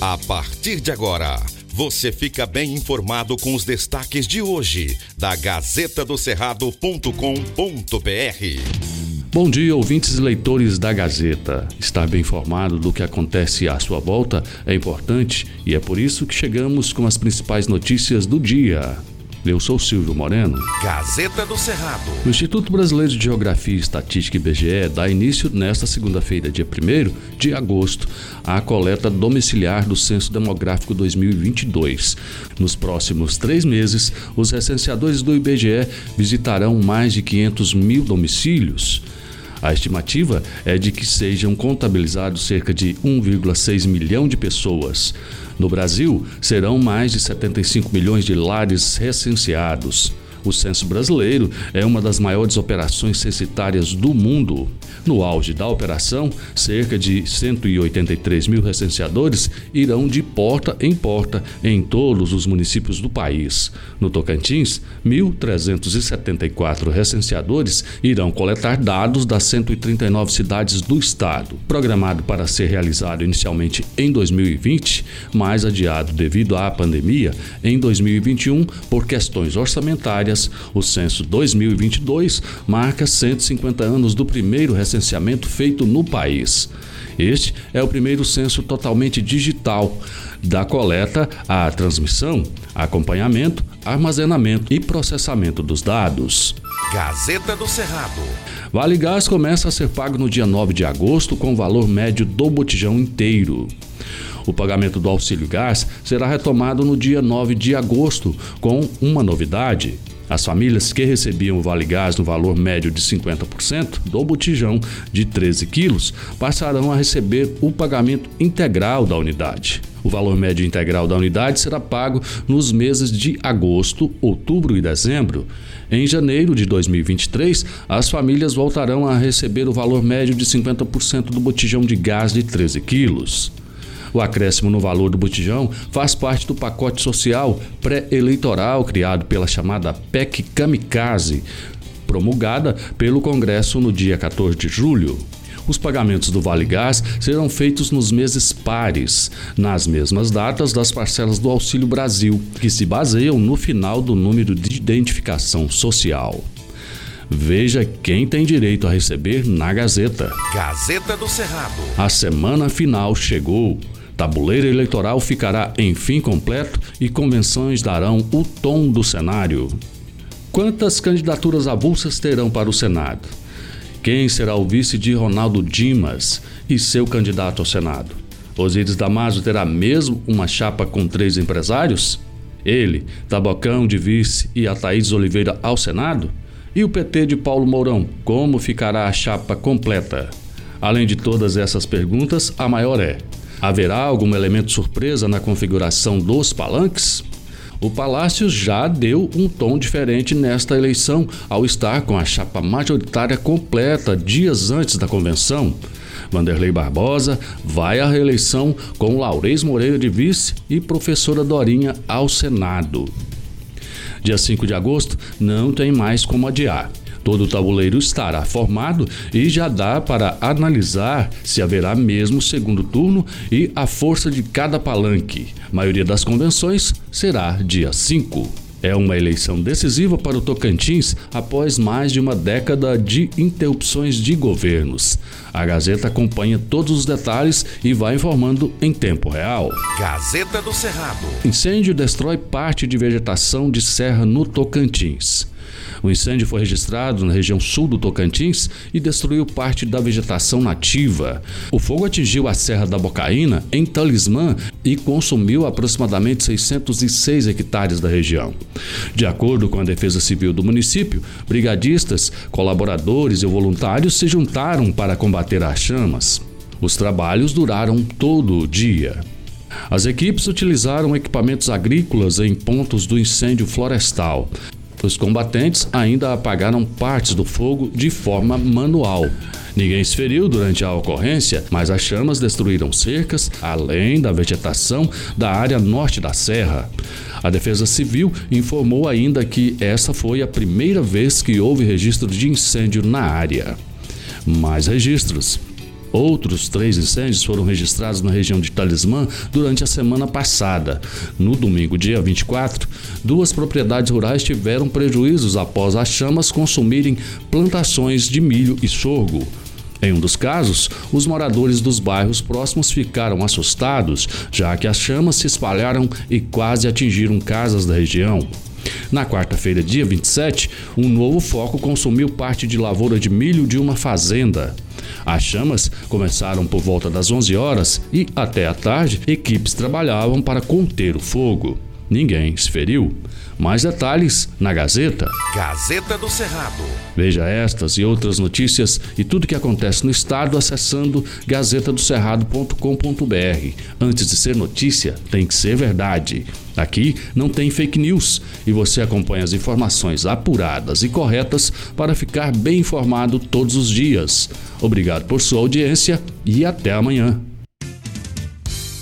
A partir de agora, você fica bem informado com os destaques de hoje da Gazeta do Cerrado.com.br. Bom dia, ouvintes e leitores da Gazeta. Estar bem informado do que acontece à sua volta é importante e é por isso que chegamos com as principais notícias do dia. Eu sou Silvio Moreno. Gazeta do Cerrado. O Instituto Brasileiro de Geografia e Estatística IBGE dá início nesta segunda-feira, dia 1 de agosto, à coleta domiciliar do Censo Demográfico 2022. Nos próximos três meses, os recenseadores do IBGE visitarão mais de 500 mil domicílios. A estimativa é de que sejam contabilizados cerca de 1,6 milhão de pessoas. No Brasil, serão mais de 75 milhões de lares recenseados. O censo brasileiro é uma das maiores operações censitárias do mundo. No auge da operação, cerca de 183 mil recenseadores irão de porta em porta em todos os municípios do país. No Tocantins, 1.374 recenseadores irão coletar dados das 139 cidades do estado. Programado para ser realizado inicialmente em 2020, mais adiado devido à pandemia, em 2021, por questões orçamentárias, o censo 2022 marca 150 anos do primeiro recenseamento recenseamento feito no país. Este é o primeiro censo totalmente digital, da coleta à transmissão, acompanhamento, armazenamento e processamento dos dados. Gazeta do Cerrado. Vale Gás começa a ser pago no dia 9 de agosto com o valor médio do botijão inteiro. O pagamento do auxílio gás será retomado no dia 9 de agosto, com uma novidade. As famílias que recebiam o Vale Gás no valor médio de 50% do botijão de 13 quilos passarão a receber o pagamento integral da unidade. O valor médio integral da unidade será pago nos meses de agosto, outubro e dezembro. Em janeiro de 2023, as famílias voltarão a receber o valor médio de 50% do botijão de gás de 13 quilos. O acréscimo no valor do botijão faz parte do pacote social pré-eleitoral criado pela chamada PEC Kamikaze, promulgada pelo Congresso no dia 14 de julho. Os pagamentos do Vale Gás serão feitos nos meses pares, nas mesmas datas das parcelas do Auxílio Brasil, que se baseiam no final do número de identificação social. Veja quem tem direito a receber na Gazeta. Gazeta do Cerrado. A semana final chegou. Tabuleiro eleitoral ficará enfim completo e convenções darão o tom do cenário. Quantas candidaturas avulsas terão para o Senado? Quem será o vice de Ronaldo Dimas e seu candidato ao Senado? Osíris Damaso terá mesmo uma chapa com três empresários? Ele, Tabocão de vice e a Thaís Oliveira ao Senado? E o PT de Paulo Mourão, como ficará a chapa completa? Além de todas essas perguntas, a maior é: Haverá algum elemento surpresa na configuração dos palanques? O Palácio já deu um tom diferente nesta eleição ao estar com a chapa majoritária completa dias antes da convenção. Vanderlei Barbosa vai à reeleição com Laurez Moreira de vice e professora Dorinha ao Senado. Dia 5 de agosto não tem mais como adiar. Todo o tabuleiro estará formado e já dá para analisar se haverá mesmo segundo turno e a força de cada palanque. A maioria das convenções será dia 5. É uma eleição decisiva para o Tocantins após mais de uma década de interrupções de governos. A Gazeta acompanha todos os detalhes e vai informando em tempo real. Gazeta do Cerrado. Incêndio destrói parte de vegetação de serra no Tocantins. O incêndio foi registrado na região sul do Tocantins e destruiu parte da vegetação nativa. O fogo atingiu a Serra da Bocaína, em Talismã, e consumiu aproximadamente 606 hectares da região. De acordo com a Defesa Civil do município, brigadistas, colaboradores e voluntários se juntaram para combater as chamas. Os trabalhos duraram todo o dia. As equipes utilizaram equipamentos agrícolas em pontos do incêndio florestal. Os combatentes ainda apagaram partes do fogo de forma manual. Ninguém se feriu durante a ocorrência, mas as chamas destruíram cercas, além da vegetação da área norte da serra. A Defesa Civil informou ainda que essa foi a primeira vez que houve registro de incêndio na área. Mais registros. Outros três incêndios foram registrados na região de Talismã durante a semana passada. No domingo, dia 24, duas propriedades rurais tiveram prejuízos após as chamas consumirem plantações de milho e sorgo. Em um dos casos, os moradores dos bairros próximos ficaram assustados, já que as chamas se espalharam e quase atingiram casas da região. Na quarta-feira, dia 27, um novo foco consumiu parte de lavoura de milho de uma fazenda. As chamas começaram por volta das 11 horas e, até a tarde, equipes trabalhavam para conter o fogo. Ninguém se feriu. Mais detalhes na Gazeta. Gazeta do Cerrado. Veja estas e outras notícias e tudo que acontece no estado acessando gazetadocerrado.com.br. Antes de ser notícia, tem que ser verdade. Aqui não tem fake news e você acompanha as informações apuradas e corretas para ficar bem informado todos os dias. Obrigado por sua audiência e até amanhã.